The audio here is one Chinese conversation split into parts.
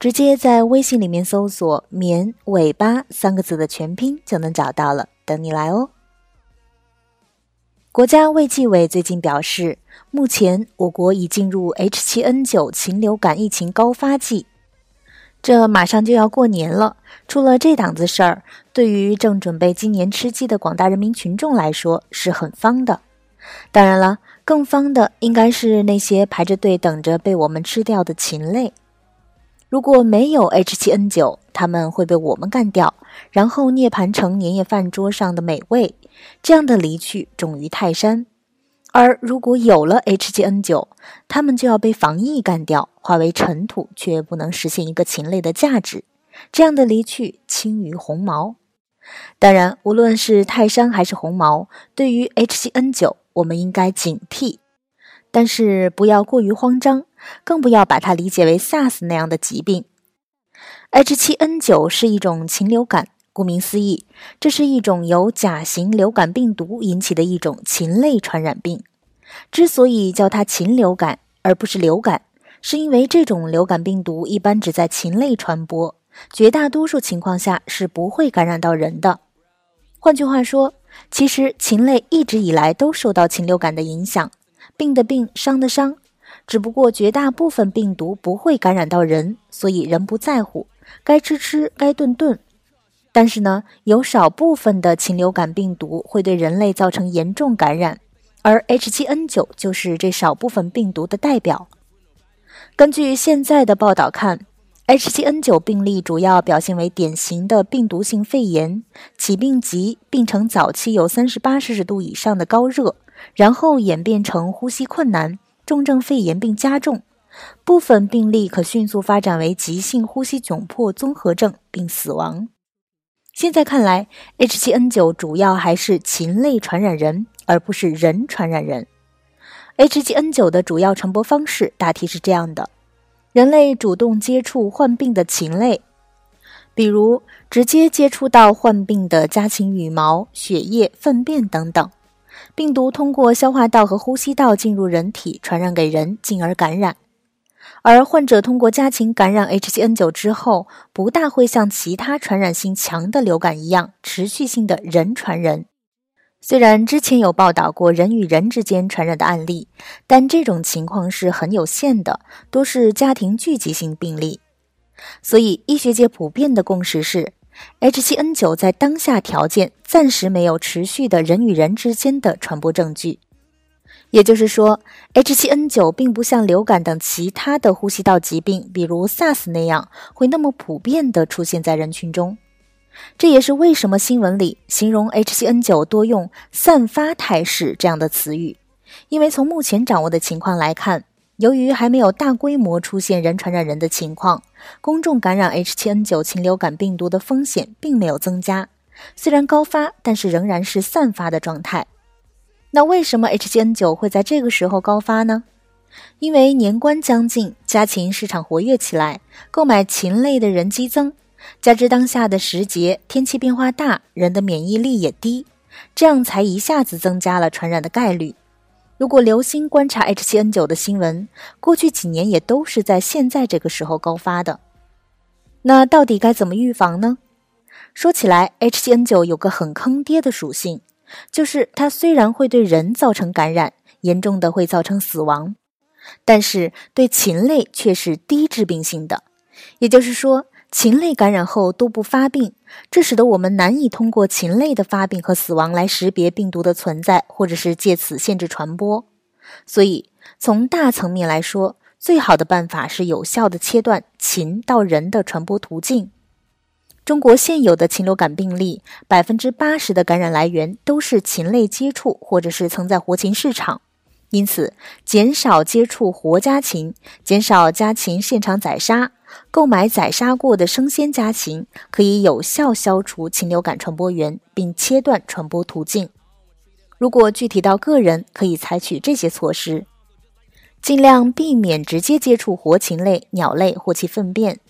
直接在微信里面搜索“绵尾巴”三个字的全拼就能找到了，等你来哦。国家卫计委最近表示，目前我国已进入 H7N9 禽流感疫情高发季，这马上就要过年了，出了这档子事儿，对于正准备今年吃鸡的广大人民群众来说是很方的。当然了，更方的应该是那些排着队等着被我们吃掉的禽类。如果没有 H7N9，它们会被我们干掉，然后涅槃成年夜饭桌上的美味。这样的离去重于泰山。而如果有了 H7N9，它们就要被防疫干掉，化为尘土，却不能实现一个禽类的价值。这样的离去轻于鸿毛。当然，无论是泰山还是鸿毛，对于 H7N9，我们应该警惕，但是不要过于慌张。更不要把它理解为 SARS 那样的疾病。H7N9 是一种禽流感，顾名思义，这是一种由甲型流感病毒引起的一种禽类传染病。之所以叫它禽流感而不是流感，是因为这种流感病毒一般只在禽类传播，绝大多数情况下是不会感染到人的。换句话说，其实禽类一直以来都受到禽流感的影响，病的病，伤的伤。只不过绝大部分病毒不会感染到人，所以人不在乎，该吃吃，该顿顿。但是呢，有少部分的禽流感病毒会对人类造成严重感染，而 H7N9 就是这少部分病毒的代表。根据现在的报道看，H7N9 病例主要表现为典型的病毒性肺炎，起病急，病程早期有三十八摄氏度以上的高热，然后演变成呼吸困难。重症肺炎并加重，部分病例可迅速发展为急性呼吸窘迫综合症并死亡。现在看来，H7N9 主要还是禽类传染人，而不是人传染人。H7N9 的主要传播方式大体是这样的：人类主动接触患病的禽类，比如直接接触到患病的家禽羽毛、血液、粪便等等。病毒通过消化道和呼吸道进入人体，传染给人，进而感染。而患者通过家禽感染 H7N9 之后，不大会像其他传染性强的流感一样持续性的人传人。虽然之前有报道过人与人之间传染的案例，但这种情况是很有限的，多是家庭聚集性病例。所以，医学界普遍的共识是。H7N9 在当下条件暂时没有持续的人与人之间的传播证据，也就是说，H7N9 并不像流感等其他的呼吸道疾病，比如 SARS 那样会那么普遍的出现在人群中。这也是为什么新闻里形容 H7N9 多用“散发态势”这样的词语，因为从目前掌握的情况来看。由于还没有大规模出现人传染人的情况，公众感染 H7N9 禽流感病毒的风险并没有增加。虽然高发，但是仍然是散发的状态。那为什么 H7N9 会在这个时候高发呢？因为年关将近，家禽市场活跃起来，购买禽类的人激增，加之当下的时节天气变化大，人的免疫力也低，这样才一下子增加了传染的概率。如果留心观察 H7N9 的新闻，过去几年也都是在现在这个时候高发的。那到底该怎么预防呢？说起来，H7N9 有个很坑爹的属性，就是它虽然会对人造成感染，严重的会造成死亡，但是对禽类却是低致病性的。也就是说。禽类感染后都不发病，这使得我们难以通过禽类的发病和死亡来识别病毒的存在，或者是借此限制传播。所以，从大层面来说，最好的办法是有效的切断禽到人的传播途径。中国现有的禽流感病例，百分之八十的感染来源都是禽类接触，或者是曾在活禽市场。因此，减少接触活家禽，减少家禽现场宰杀，购买宰杀过的生鲜家禽，可以有效消除禽流感传播源，并切断传播途径。如果具体到个人，可以采取这些措施：尽量避免直接接触活禽类、鸟类或其粪便。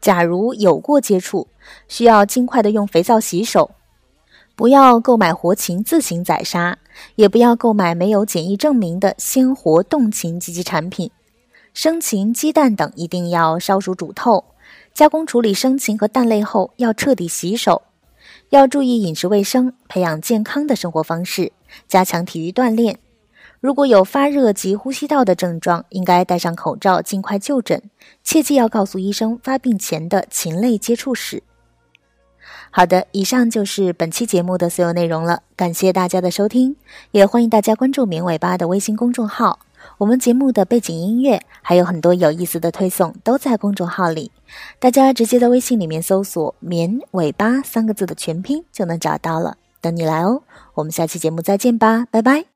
假如有过接触，需要尽快的用肥皂洗手。不要购买活禽自行宰杀，也不要购买没有检疫证明的鲜活冻禽及其产品。生禽、鸡蛋等一定要烧熟煮透。加工处理生禽和蛋类后要彻底洗手。要注意饮食卫生，培养健康的生活方式，加强体育锻炼。如果有发热及呼吸道的症状，应该戴上口罩，尽快就诊。切记要告诉医生发病前的禽类接触史。好的，以上就是本期节目的所有内容了。感谢大家的收听，也欢迎大家关注“棉尾巴”的微信公众号。我们节目的背景音乐还有很多有意思的推送都在公众号里，大家直接在微信里面搜索“棉尾巴”三个字的全拼就能找到了。等你来哦！我们下期节目再见吧，拜拜。